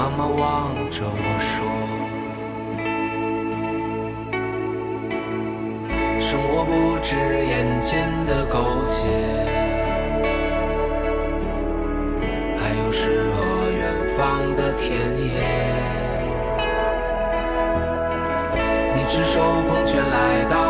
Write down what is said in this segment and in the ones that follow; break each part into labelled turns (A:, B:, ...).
A: 妈妈望着我说。生活不止眼前的苟且，还有诗和远方的田野。你赤手空拳来到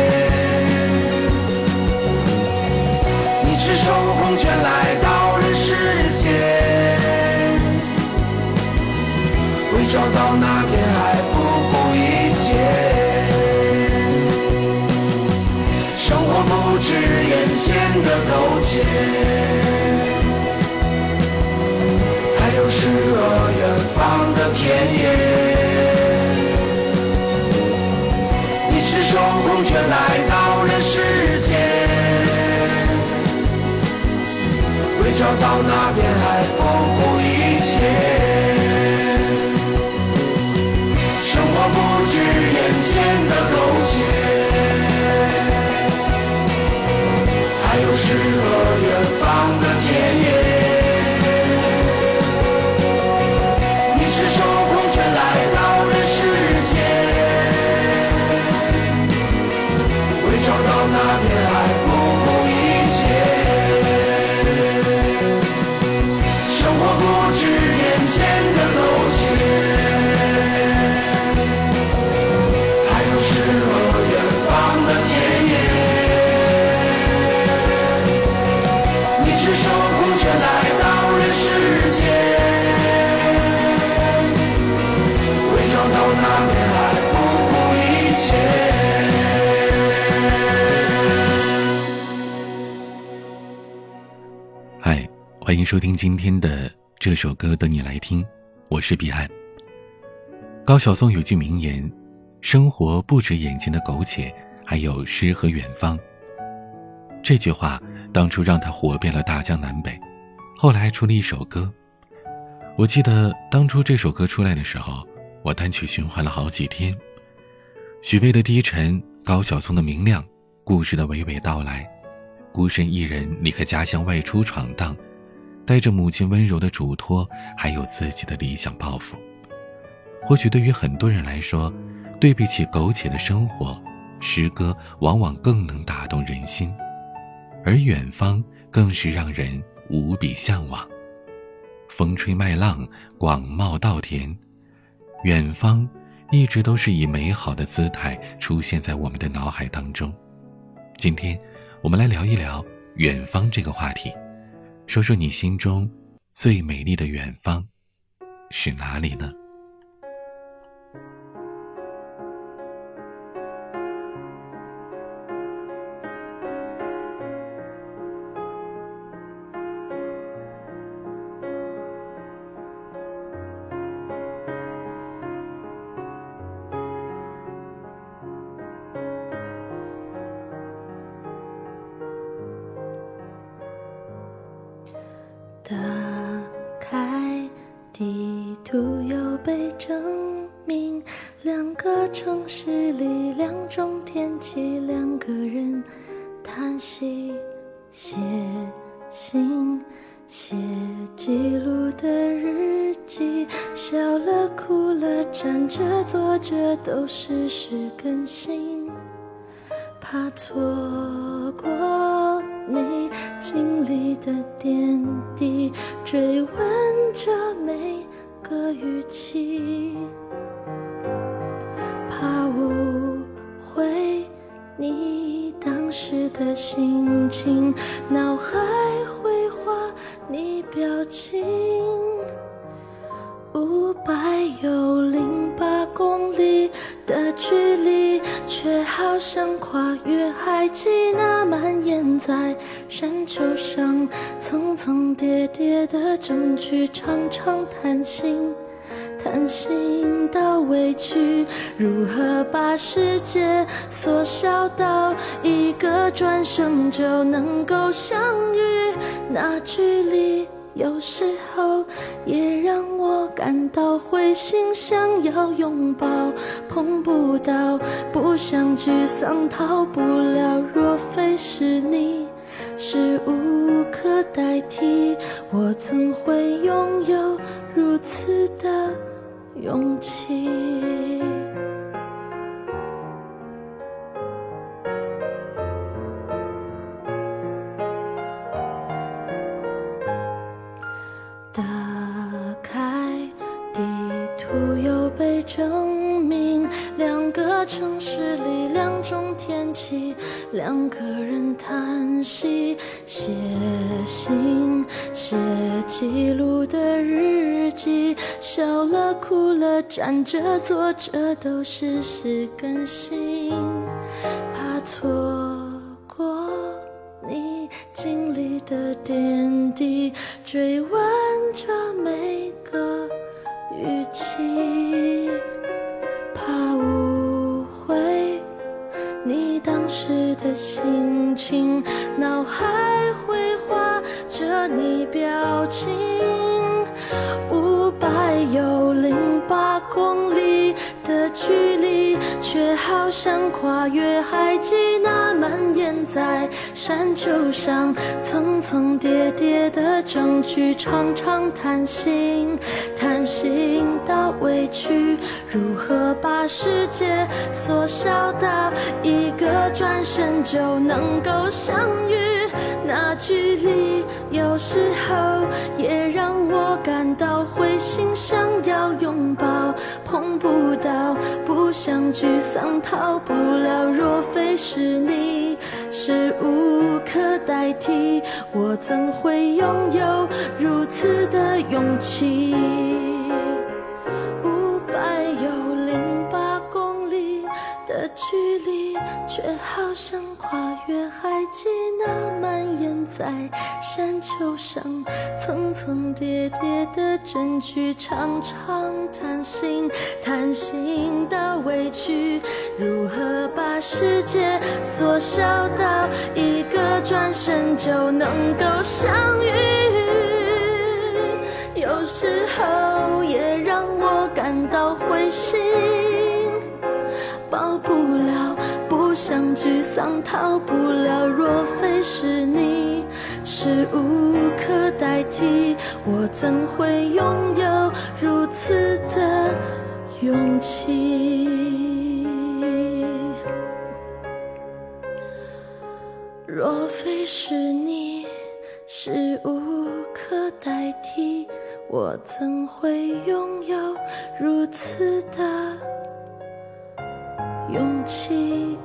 A: 到那片海
B: 收听今天的这首歌等你来听，我是彼岸。高晓松有句名言：“生活不止眼前的苟且，还有诗和远方。”这句话当初让他火遍了大江南北，后来还出了一首歌。我记得当初这首歌出来的时候，我单曲循环了好几天。许巍的低沉，高晓松的明亮，故事的娓娓道来，孤身一人离开家乡外出闯荡，带着母亲温柔的嘱托，还有自己的理想抱负。或许对于很多人来说，对比起苟且的生活，诗歌往往更能打动人心，而远方更是让人无比向往。风吹麦浪，广袤稻田，远方一直都是以美好的姿态出现在我们的脑海当中。今天，我们来聊一聊远方这个话题，说说你心中最美丽的远方是哪里呢？
C: 除了，站着坐着都实时更新，怕错过。你经历的点滴，追问着每个语气，怕误会你当时的心情，脑海绘画你表情，五百有零八公里的距离。却好像跨越海际那蔓延在山丘上层层叠叠的证据，常常贪心，贪心到委屈。如何把世界缩小到一个转身就能够相遇？那距离。有时候也让我感到灰心，想要拥抱，碰不到，不想沮丧，逃不了。若非是你，是无可代替，我怎会拥有如此的勇气？证明两个城市里两种天气，两个人叹息，写信，写记录的日记，笑了哭了，站着坐着都实时更新，怕错过你。经历的点滴，追问着每个语气，怕误会你当时的心情，脑海绘画着你表情，像跨越海际那蔓延在。山丘上层层叠叠的证据，常常贪心，贪心到委屈。如何把世界缩小到一个转身就能够相遇？那距离有时候也让我感到灰心，想要拥抱，碰不到，不想沮丧，逃不了。若非是你，是无。可代替，我怎会拥有如此的勇气？距离，却好像跨越海际那蔓延在山丘上层层叠叠的证据，常常贪心，贪心的委屈。如何把世界缩小到一个转身就能够相遇？有时候也让我感到灰心，抱不了。不想沮丧，逃不了。若非是你，是无可代替，我怎会拥有如此的勇气？若非是你，是无可代替，我怎会拥有如此的勇气？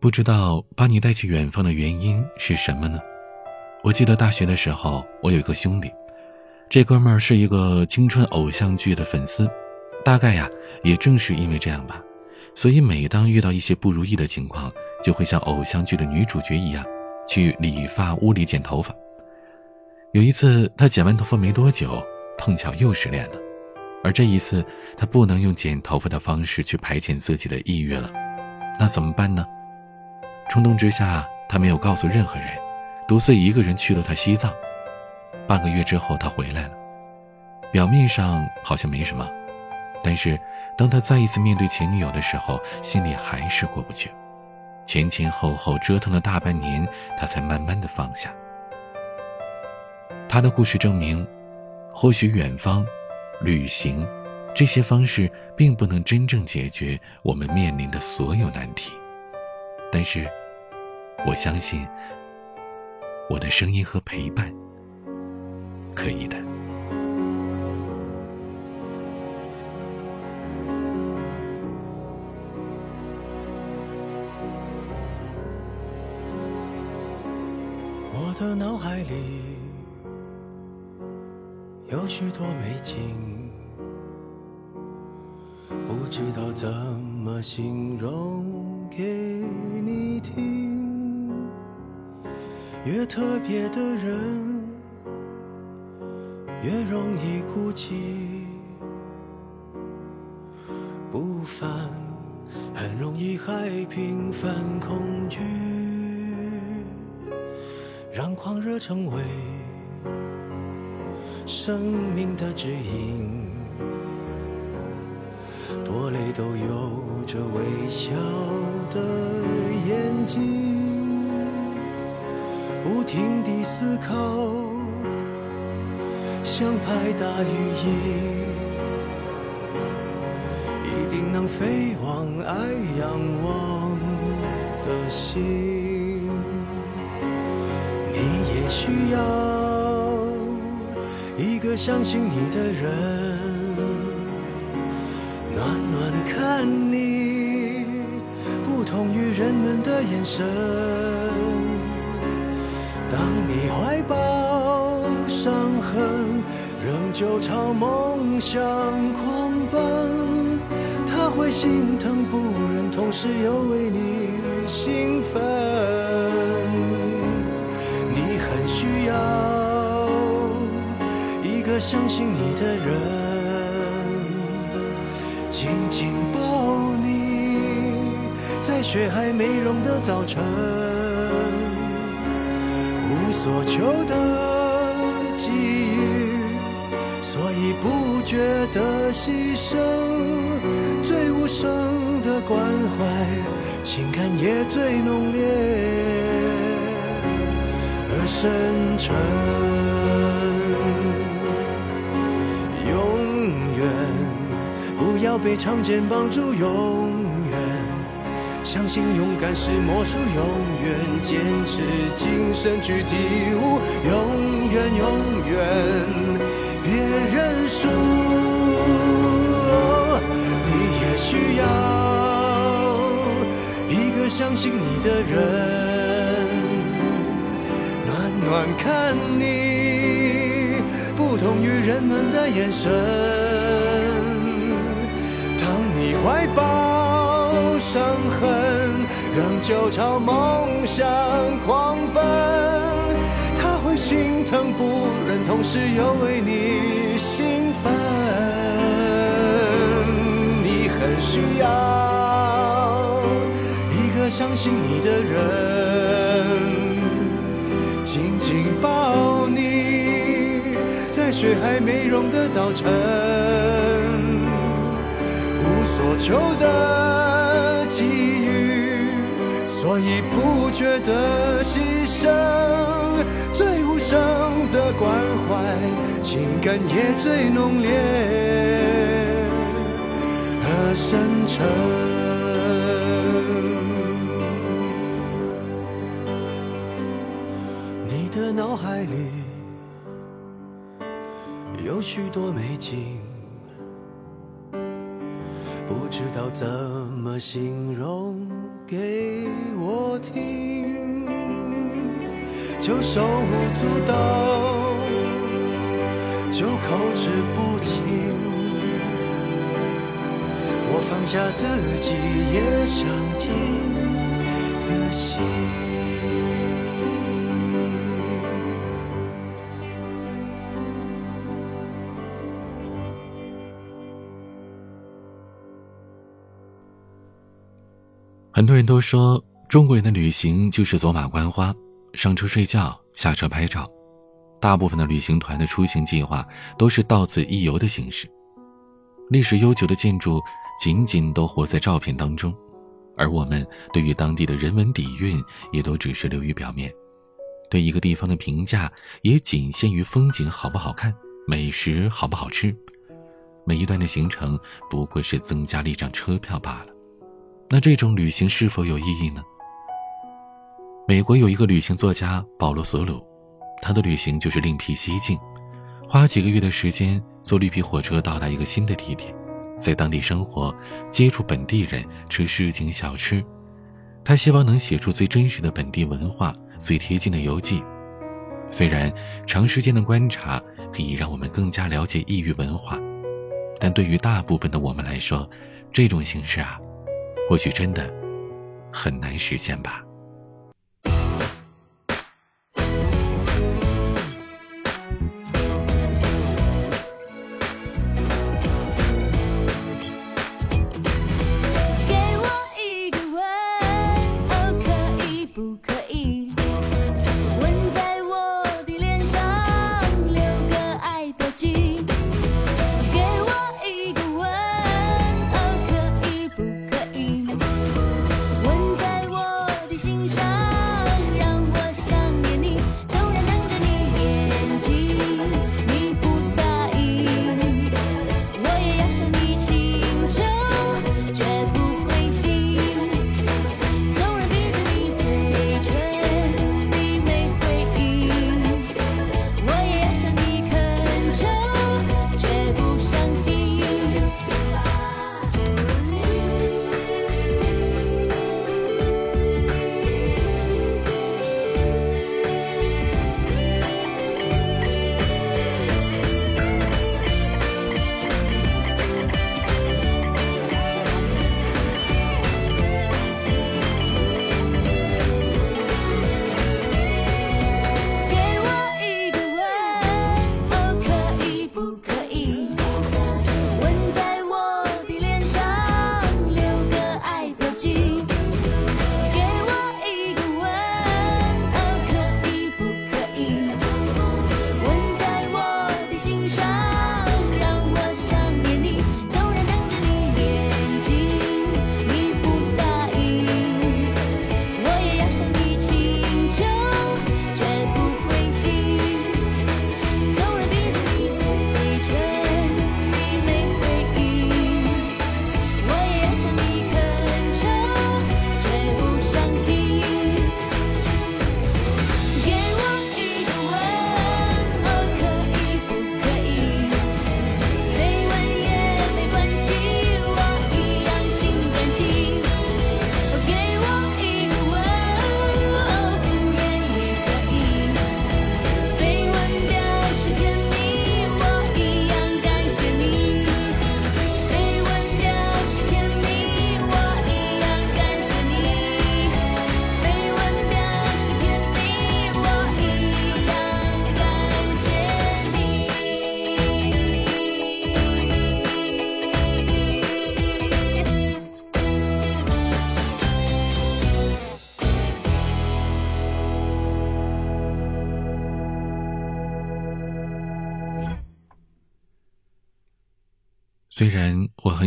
B: 不知道把你带去远方的原因是什么呢？我记得大学的时候，我有一个兄弟，这哥们儿是一个青春偶像剧的粉丝，大概呀，也正是因为这样吧，所以每当遇到一些不如意的情况，就会像偶像剧的女主角一样，去理发屋里剪头发。有一次，他剪完头发没多久，碰巧又失恋了，而这一次，他不能用剪头发的方式去排遣自己的抑郁了，那怎么办呢？冲动之下，他没有告诉任何人，独自一个人去了趟西藏。半个月之后，他回来了。表面上好像没什么，但是当他再一次面对前女友的时候，心里还是过不去。前前后后折腾了大半年，他才慢慢的放下。他的故事证明，或许远方、旅行这些方式并不能真正解决我们面临的所有难题。但是，我相信我的声音和陪伴可以的。
D: 的脑海里有许多美景，不知道怎么形容。给你听，越特别的人越容易孤寂，不凡很容易害平凡恐惧，让狂热成为生命的指引。多累都有着微笑的眼睛，不停地思考，像拍打羽翼，一定能飞往爱仰望的心。你也需要一个相信你的人。暖暖看你，不同于人们的眼神。当你怀抱伤痕，仍旧朝梦想狂奔，他会心疼不忍，同时又为你兴奋。相信你的人。紧紧抱你，在雪还没融的早晨，无所求的给予，所以不觉得牺牲。最无声的关怀，情感也最浓烈而深沉。要被长剑绑住，永远相信勇敢是魔术，永远坚持精神去体悟，永远永远别认输。你也需要一个相信你的人，暖暖看你，不同于人们的眼神。怀抱伤痕，仍旧朝梦想狂奔。他会心疼不忍，同时又为你兴奋。你很需要一个。相信你的人，紧紧抱你，在雪还没融的早晨，所求的给予，所以不觉得牺牲，最无声的关怀，情感也最浓烈和深沉。你的脑海里有许多美景，怎么形容给我听，就手舞足蹈，就口齿不清。我放下自己，也想听仔细。
B: 很多人都说中国人的旅行就是走马观花，上车睡觉，下车拍照。大部分的旅行团的出行计划都是到此一游的形式。历史悠久的建筑仅仅都活在照片当中，而我们对于当地的人文底蕴也都只是流于表面。对一个地方的评价也仅限于风景好不好看，美食好不好吃。每一段的行程不过是增加了一张车票罢了。那这种旅行是否有意义呢？美国有一个旅行作家保罗·索鲁，他的旅行就是另辟蹊径，花几个月的时间坐绿皮火车到达一个新的地点，在当地生活，接触本地人，吃市井小吃。他希望能写出最真实的本地文化，最贴近的游记。虽然长时间的观察可以让我们更加了解异域文化，但对于大部分的我们来说，这种形式啊。或许真的很难实现吧。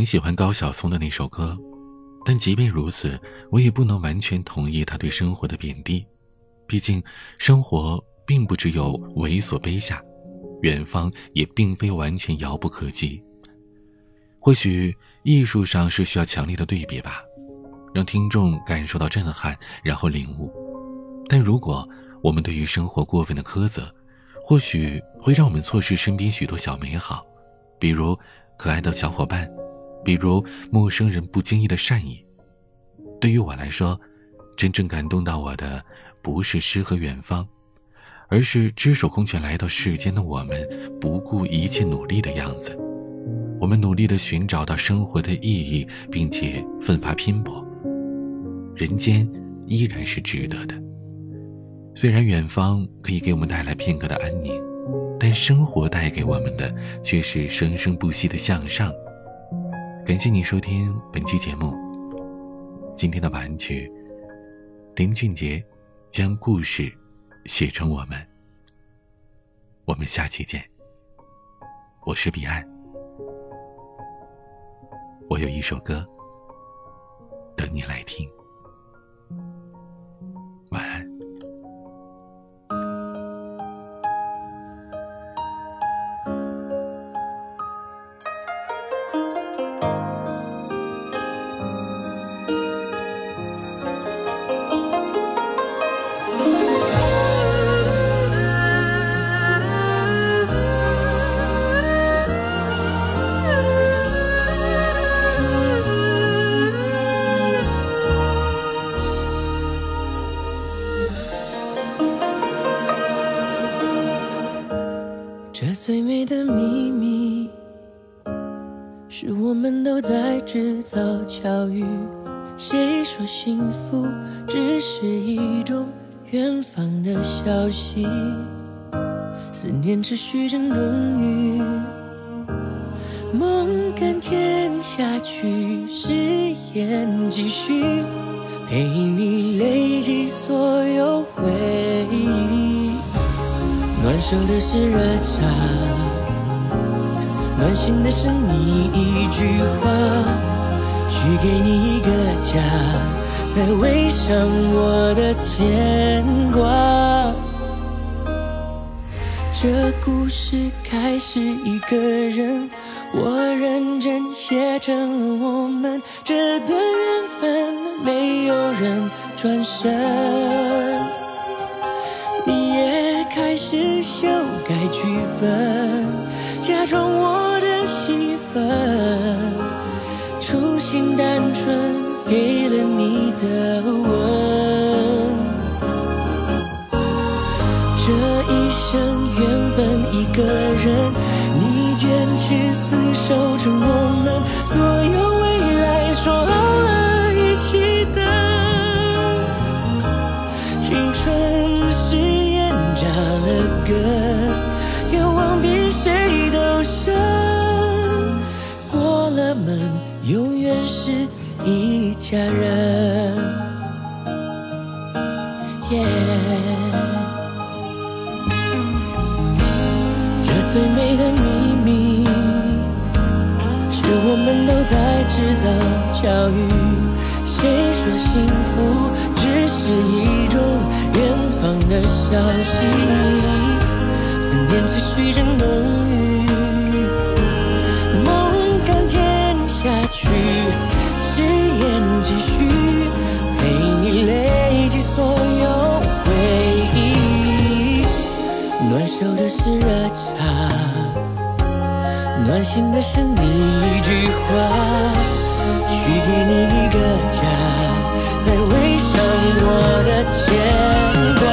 B: 很喜欢高晓松的那首歌，但即便如此，我也不能完全同意他对生活的贬低。毕竟，生活并不只有猥琐卑下，远方也并非完全遥不可及。或许艺术上是需要强烈的对比吧，让听众感受到震撼，然后领悟。但如果我们对于生活过分的苛责，或许会让我们错失身边许多小美好，比如可爱的小伙伴，比如陌生人不经意的善意。对于我来说，真正感动到我的，不是诗和远方，而是只手空拳来到世间的我们，不顾一切努力的样子。我们努力的寻找到生活的意义，并且奋发拼搏。人间依然是值得的。虽然远方可以给我们带来片刻的安宁，但生活带给我们的却是生生不息的向上。感谢你收听本期节目。今天的晚安曲，林俊杰将故事写成我们。我们下期见。我是彼岸，我有一首歌等你来听。
E: 最美的秘密，是我们都在制造巧遇。谁说幸福只是一种远方的消息？思念持续着浓郁，梦甘甜下去，誓言继续，陪你累积所有回忆。暖手的是热茶，暖心的是你一句话，许给你一个家，再围上我的牵挂。这故事开始一个人，我认真写成了我们这段缘分，没有人转身。是修改剧本，假装我的戏份，初心单纯，给了你的吻。这一生原本一个人，你坚持死守着我是一家人。耶这最美的秘密，是我们都在制造巧遇。谁说幸福只是一种？远方的消息，思念持续着浓是热茶，暖心的是你一句话，许给你一个家，再围上我的牵。挂